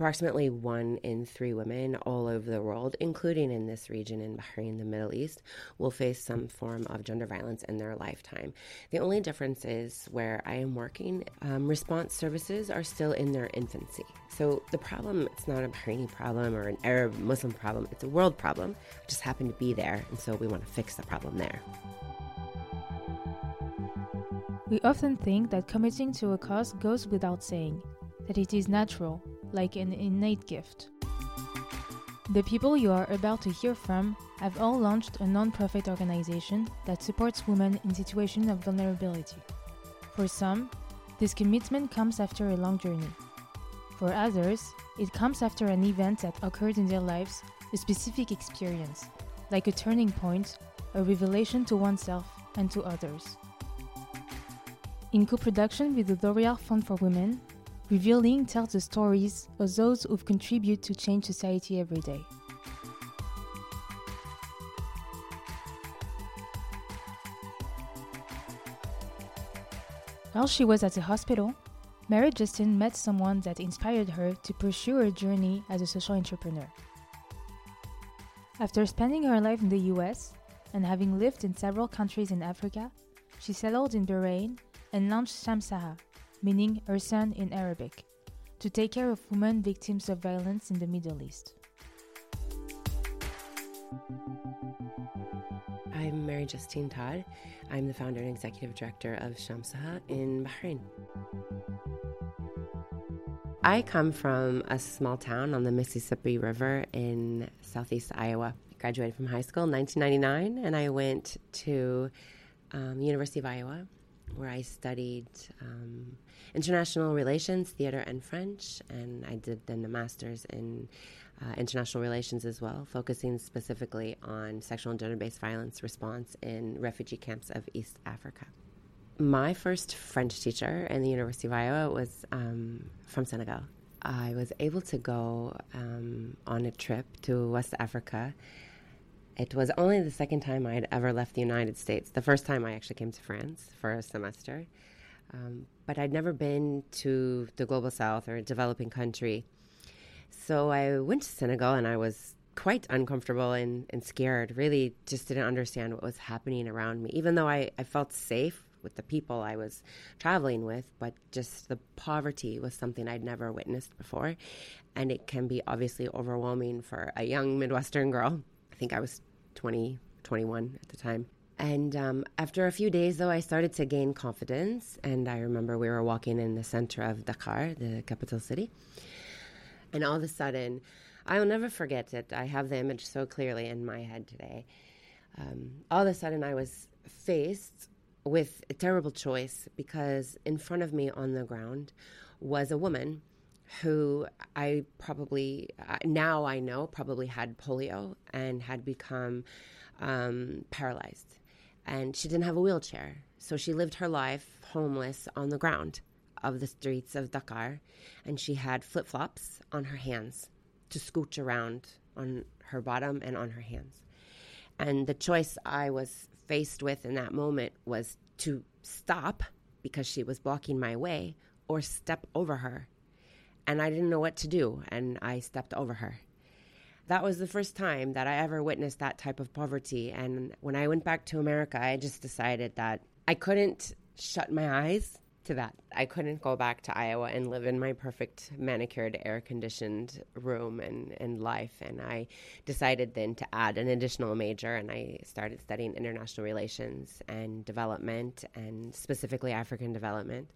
Approximately one in three women all over the world, including in this region in Bahrain, the Middle East, will face some form of gender violence in their lifetime. The only difference is where I am working, um, response services are still in their infancy. So the problem, it's not a Bahraini problem or an Arab Muslim problem, it's a world problem. Just happened to be there, and so we want to fix the problem there. We often think that committing to a cause goes without saying, that it is natural, like an innate gift. The people you are about to hear from have all launched a non-profit organization that supports women in situations of vulnerability. For some, this commitment comes after a long journey. For others, it comes after an event that occurred in their lives, a specific experience, like a turning point, a revelation to oneself and to others. In co production with the L'Oreal Fund for Women, Revealing tells the stories of those who contribute to change society every day. While she was at the hospital, Mary Justine met someone that inspired her to pursue her journey as a social entrepreneur. After spending her life in the US and having lived in several countries in Africa, she settled in Bahrain and launched Shamsaha, meaning her sun in Arabic, to take care of women victims of violence in the Middle East. I'm Mary Justine Todd. I'm the founder and executive director of Shamsaha in Bahrain. I come from a small town on the Mississippi River in southeast Iowa. I graduated from high school in 1999, and I went to um, University of Iowa where I studied um, international relations, theater, and French. And I did then a master's in uh, international relations as well, focusing specifically on sexual and gender based violence response in refugee camps of East Africa. My first French teacher in the University of Iowa was um, from Senegal. I was able to go um, on a trip to West Africa it was only the second time I had ever left the United States. The first time I actually came to France for a semester. Um, but I'd never been to the global south or a developing country. So I went to Senegal and I was quite uncomfortable and, and scared, really just didn't understand what was happening around me, even though I, I felt safe with the people I was traveling with, but just the poverty was something I'd never witnessed before. And it can be obviously overwhelming for a young Midwestern girl. I think I was 20, 21 at the time. And um, after a few days, though, I started to gain confidence. And I remember we were walking in the center of Dakar, the capital city. And all of a sudden, I will never forget it. I have the image so clearly in my head today. Um, all of a sudden, I was faced with a terrible choice because in front of me on the ground was a woman who I probably now I know probably had polio and had become um, paralyzed, and she didn't have a wheelchair, so she lived her life homeless on the ground of the streets of Dakar, and she had flip flops on her hands to scooch around on her bottom and on her hands. And the choice I was faced with in that moment was to stop because she was blocking my way or step over her and I didn't know what to do, and I stepped over her. That was the first time that I ever witnessed that type of poverty. And when I went back to America, I just decided that I couldn't shut my eyes to that. I couldn't go back to Iowa and live in my perfect manicured, air conditioned room and, and life. And I decided then to add an additional major and I started studying international relations and development and specifically African development.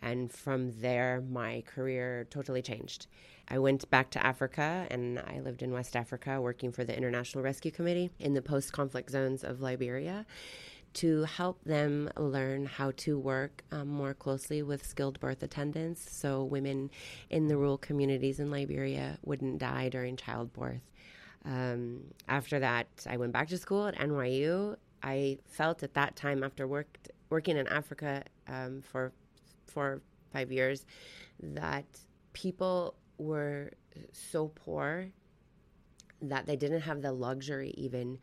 And from there, my career totally changed. I went back to Africa and I lived in West Africa working for the International Rescue Committee in the post conflict zones of Liberia to help them learn how to work um, more closely with skilled birth attendants so women in the rural communities in Liberia wouldn't die during childbirth. Um, after that, I went back to school at NYU. I felt at that time, after worked, working in Africa um, for four five years that people were so poor that they didn't have the luxury even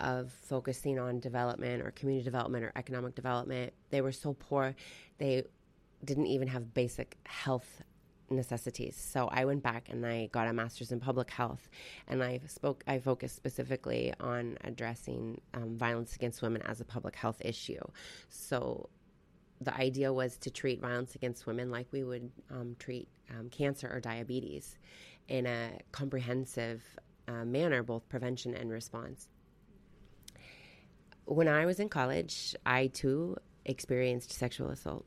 of focusing on development or community development or economic development. They were so poor, they didn't even have basic health necessities. So I went back and I got a master's in public health, and I spoke. I focused specifically on addressing um, violence against women as a public health issue. So the idea was to treat violence against women like we would um, treat um, cancer or diabetes in a comprehensive uh, manner, both prevention and response. When I was in college, I too experienced sexual assault.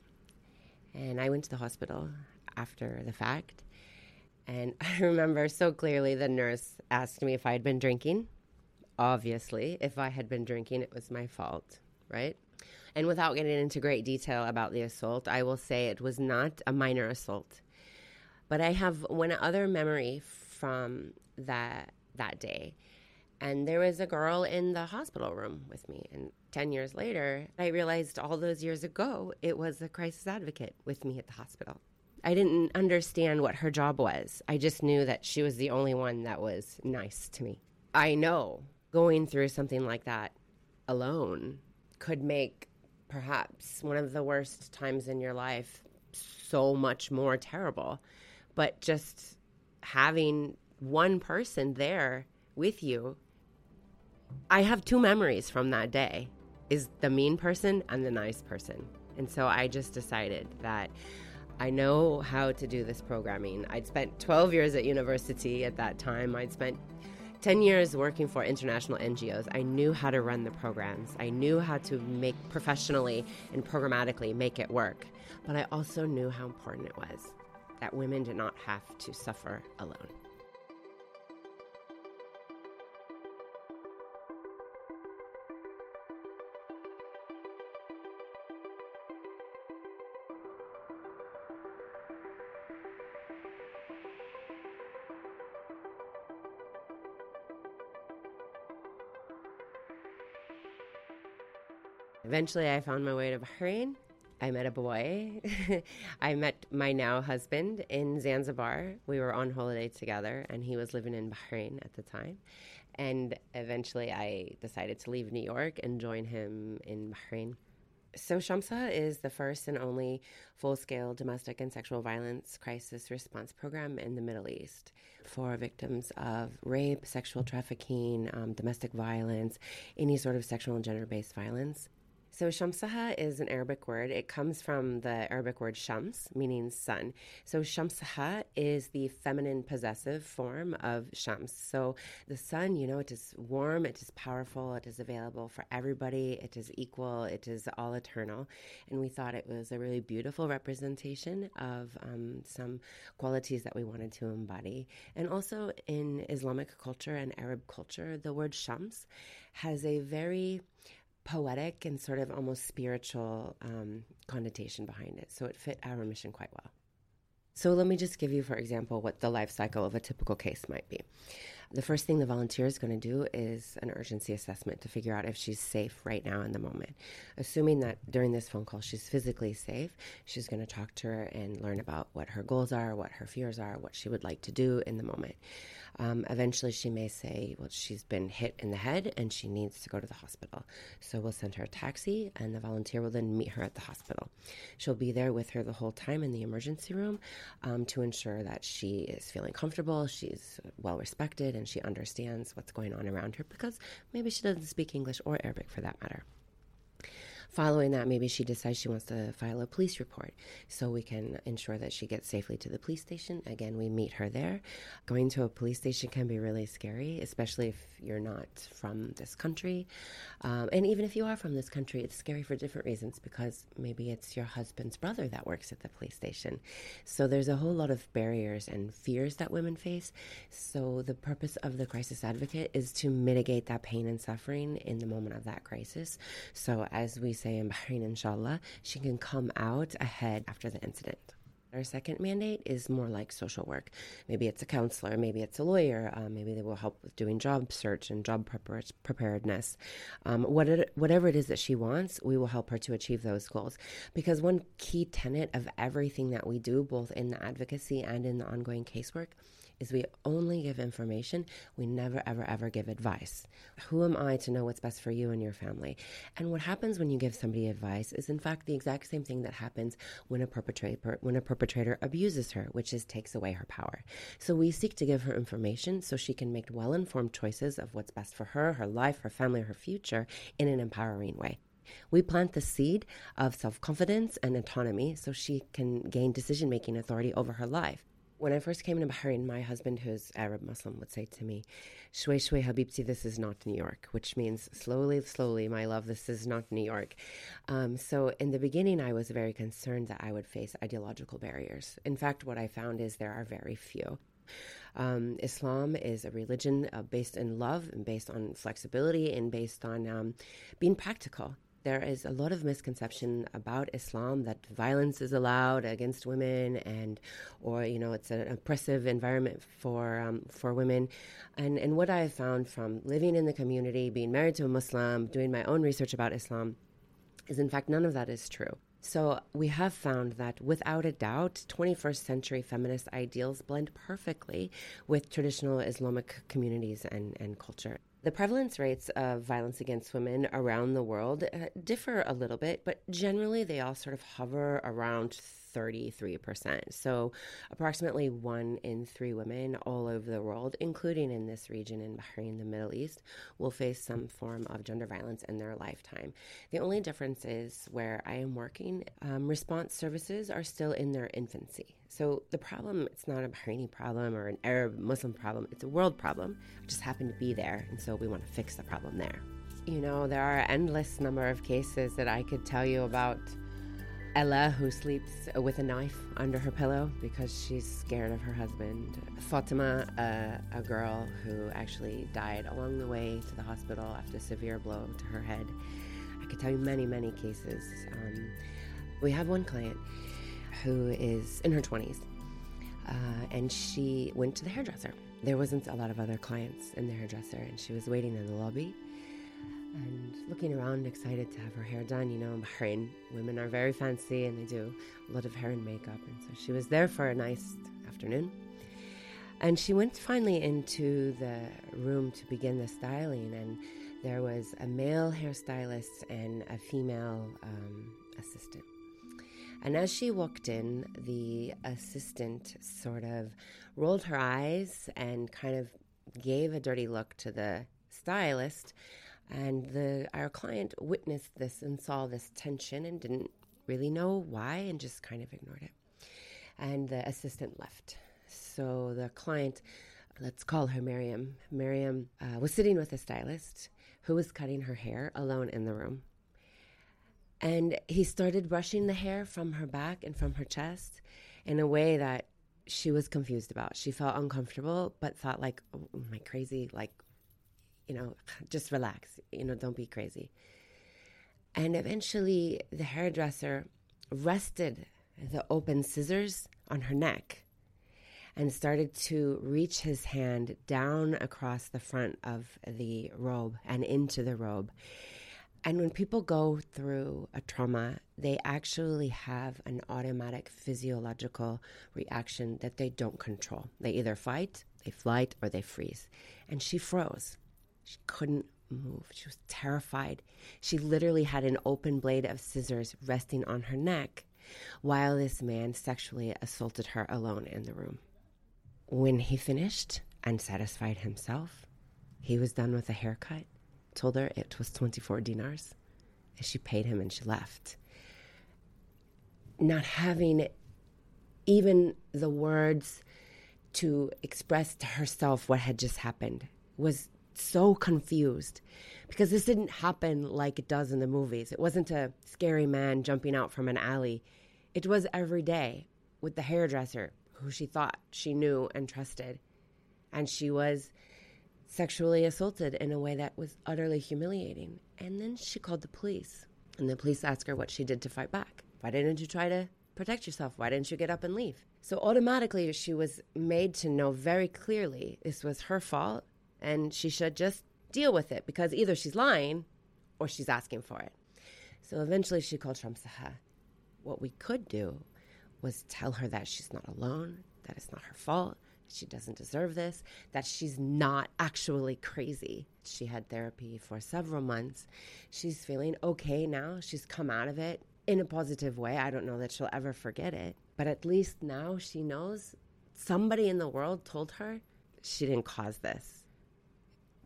And I went to the hospital after the fact. And I remember so clearly the nurse asked me if I had been drinking. Obviously, if I had been drinking, it was my fault, right? And without getting into great detail about the assault, I will say it was not a minor assault. But I have one other memory from that that day. And there was a girl in the hospital room with me. And 10 years later, I realized all those years ago, it was a crisis advocate with me at the hospital. I didn't understand what her job was. I just knew that she was the only one that was nice to me. I know going through something like that alone could make perhaps one of the worst times in your life so much more terrible. But just having one person there with you I have two memories from that day is the mean person and the nice person. And so I just decided that I know how to do this programming. I'd spent 12 years at university at that time. I'd spent 10 years working for international NGOs. I knew how to run the programs. I knew how to make professionally and programmatically make it work. But I also knew how important it was that women did not have to suffer alone. Eventually, I found my way to Bahrain. I met a boy. I met my now husband in Zanzibar. We were on holiday together, and he was living in Bahrain at the time. And eventually, I decided to leave New York and join him in Bahrain. So, Shamsaha is the first and only full scale domestic and sexual violence crisis response program in the Middle East for victims of rape, sexual trafficking, um, domestic violence, any sort of sexual and gender based violence. So Shamsaha is an Arabic word. It comes from the Arabic word shams, meaning sun. So Shamsaha is the feminine possessive form of shams. So the sun, you know, it is warm, it is powerful, it is available for everybody, it is equal, it is all eternal. And we thought it was a really beautiful representation of um, some qualities that we wanted to embody. And also in Islamic culture and Arab culture, the word shams has a very poetic and sort of almost spiritual um, connotation behind it. So it fit our mission quite well. So let me just give you, for example, what the life cycle of a typical case might be. The first thing the volunteer is going to do is an urgency assessment to figure out if she's safe right now in the moment. Assuming that during this phone call she's physically safe, she's going to talk to her and learn about what her goals are, what her fears are, what she would like to do in the moment. Um, eventually, she may say, well, she's been hit in the head and she needs to go to the hospital. So we'll send her a taxi, and the volunteer will then meet her at the hospital. She'll be there with her the whole time in the emergency room um, to ensure that she is feeling comfortable, she's well respected, and she understands what's going on around her because maybe she doesn't speak English or Arabic for that matter. Following that, maybe she decides she wants to file a police report so we can ensure that she gets safely to the police station. Again, we meet her there. Going to a police station can be really scary, especially if you're not from this country. Um, and even if you are from this country, it's scary for different reasons because maybe it's your husband's brother that works at the police station. So there's a whole lot of barriers and fears that women face. So the purpose of the crisis advocate is to mitigate that pain and suffering in the moment of that crisis. So as we say in Bahrain, inshallah, she can come out ahead after the incident. Our second mandate is more like social work. Maybe it's a counselor, maybe it's a lawyer, uh, maybe they will help with doing job search and job preparedness. Um, what it, whatever it is that she wants, we will help her to achieve those goals. Because one key tenet of everything that we do, both in the advocacy and in the ongoing casework, is we only give information. We never, ever, ever give advice. Who am I to know what's best for you and your family? And what happens when you give somebody advice is, in fact, the exact same thing that happens when a perpetrator when a perpetrator abuses her, which is takes away her power. So we seek to give her information so she can make well informed choices of what's best for her, her life, her family, her future in an empowering way. We plant the seed of self confidence and autonomy so she can gain decision making authority over her life. When I first came to Bahrain, my husband, who's Arab Muslim, would say to me, Shway Shway Habibti, this is not New York, which means slowly, slowly, my love, this is not New York. Um, so in the beginning, I was very concerned that I would face ideological barriers. In fact, what I found is there are very few. Um, Islam is a religion uh, based in love and based on flexibility and based on um, being practical there is a lot of misconception about Islam that violence is allowed against women and or you know it's an oppressive environment for um, for women. And and what I have found from living in the community being married to a Muslim doing my own research about Islam is in fact none of that is true. So we have found that without a doubt 21st century feminist ideals blend perfectly with traditional Islamic communities and, and culture the prevalence rates of violence against women around the world uh, differ a little bit, but generally they all sort of hover around 33%. So, approximately one in three women all over the world, including in this region in Bahrain, the Middle East, will face some form of gender violence in their lifetime. The only difference is where I am working, um, response services are still in their infancy. So, the problem, it's not a Bahraini problem or an Arab Muslim problem, it's a world problem. Just happen to be there, and so we want to fix the problem there. You know, there are endless number of cases that I could tell you about Ella, who sleeps with a knife under her pillow because she's scared of her husband. Fatima, uh, a girl who actually died along the way to the hospital after a severe blow to her head. I could tell you many, many cases. Um, we have one client who is in her 20s, uh, and she went to the hairdresser. There wasn't a lot of other clients in the hairdresser, and she was waiting in the lobby looking around, excited to have her hair done. You know, in Bahrain, women are very fancy and they do a lot of hair and makeup. And so she was there for a nice afternoon. And she went finally into the room to begin the styling, and there was a male hairstylist and a female um, assistant. And as she walked in, the assistant sort of rolled her eyes and kind of gave a dirty look to the stylist and the our client witnessed this and saw this tension and didn't really know why and just kind of ignored it. And the assistant left. So the client, let's call her Miriam, Miriam uh, was sitting with a stylist who was cutting her hair alone in the room. And he started brushing the hair from her back and from her chest in a way that she was confused about. She felt uncomfortable, but thought like, oh, am I crazy? Like, you know, just relax, you know, don't be crazy. And eventually the hairdresser rested the open scissors on her neck and started to reach his hand down across the front of the robe and into the robe. And when people go through a trauma, they actually have an automatic physiological reaction that they don't control. They either fight, they flight, or they freeze. And she froze. She couldn't move. She was terrified. She literally had an open blade of scissors resting on her neck while this man sexually assaulted her alone in the room. When he finished and satisfied himself, he was done with the haircut, told her it was 24 dinars, and she paid him and she left. Not having even the words to express to herself what had just happened was so confused because this didn't happen like it does in the movies. It wasn't a scary man jumping out from an alley. It was every day with the hairdresser who she thought she knew and trusted. And she was sexually assaulted in a way that was utterly humiliating. And then she called the police. And the police asked her what she did to fight back. Why didn't you try to protect yourself? Why didn't you get up and leave? So automatically, she was made to know very clearly this was her fault and she should just deal with it because either she's lying or she's asking for it. So eventually she called Shamsaha. What we could do was tell her that she's not alone, that it's not her fault, she doesn't deserve this, that she's not actually crazy. She had therapy for several months. She's feeling okay now. She's come out of it in a positive way. I don't know that she'll ever forget it, But at least now she knows somebody in the world told her she didn't cause this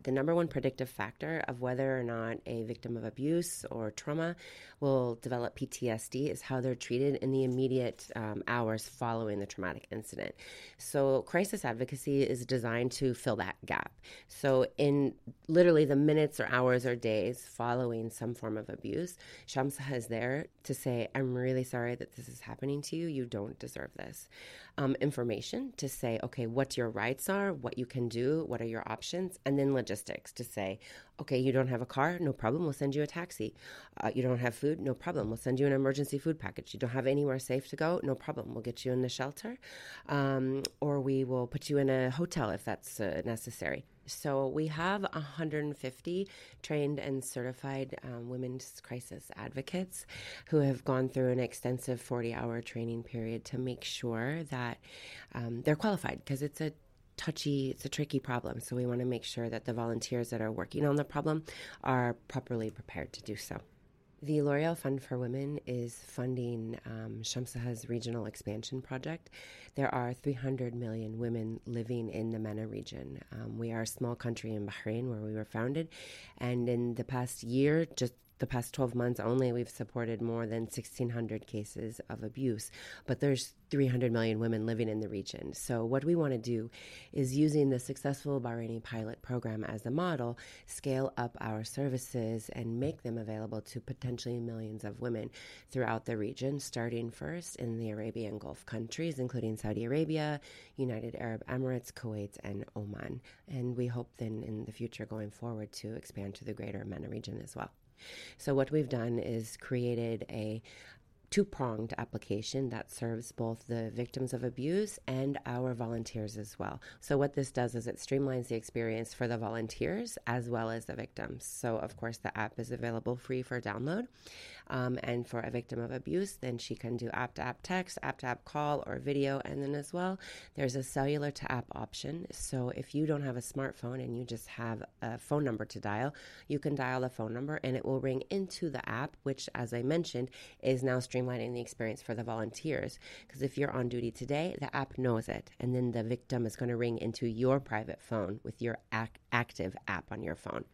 the number one predictive factor of whether or not a victim of abuse or trauma will develop PTSD is how they're treated in the immediate um, hours following the traumatic incident. So, crisis advocacy is designed to fill that gap. So, in literally the minutes or hours or days following some form of abuse, Shamsaha is there to say, I'm really sorry that this is happening to you. You don't deserve this. Um, information to say, okay, what your rights are, what you can do, what are your options, and then logistics logistics to say, okay, you don't have a car, no problem, we'll send you a taxi. Uh, you don't have food, no problem, we'll send you an emergency food package. You don't have anywhere safe to go, no problem, we'll get you in the shelter, um, or we will put you in a hotel if that's uh, necessary. So we have 150 trained and certified um, women's crisis advocates who have gone through an extensive 40-hour training period to make sure that um, they're qualified because it's a touchy, it's a tricky problem. So we want to make sure that the volunteers that are working on the problem are properly prepared to do so. The L'Oreal Fund for Women is funding um, Shamsaha's regional expansion project. There are 300 million women living in the MENA region. Um, we are a small country in Bahrain where we were founded, and in the past year, just the past 12 months only, we've supported more than 1,600 cases of abuse. But there's 300 million women living in the region. So, what we want to do is using the successful Bahraini pilot program as a model, scale up our services and make them available to potentially millions of women throughout the region, starting first in the Arabian Gulf countries, including Saudi Arabia, United Arab Emirates, Kuwait, and Oman. And we hope then in the future going forward to expand to the greater MENA region as well. So, what we've done is created a two pronged application that serves both the victims of abuse and our volunteers as well. So, what this does is it streamlines the experience for the volunteers as well as the victims. So, of course, the app is available free for download. Um, and for a victim of abuse, then she can do app to app text, app to app call, or video. And then as well, there's a cellular to app option. So, if you don't have a smartphone and you just have a phone number to dial, you can dial the phone number and it will ring into the app, which, as I mentioned, is now streamlining the experience for the volunteers. Because if you're on duty today, the app knows it, and then the victim is going to ring into your private phone with your ac- active app on your phone.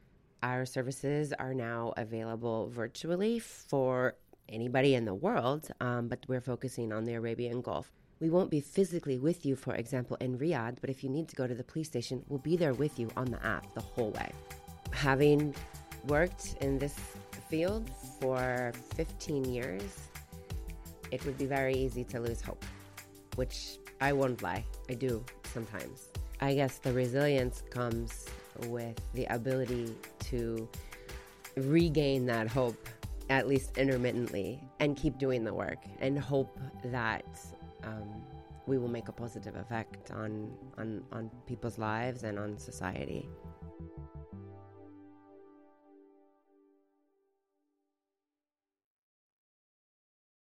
Our services are now available virtually for anybody in the world, um, but we're focusing on the Arabian Gulf. We won't be physically with you, for example, in Riyadh, but if you need to go to the police station, we'll be there with you on the app the whole way. Having worked in this field for 15 years, it would be very easy to lose hope, which I won't lie, I do sometimes. I guess the resilience comes with the ability to regain that hope, at least intermittently, and keep doing the work and hope that um, we will make a positive effect on, on, on people's lives and on society.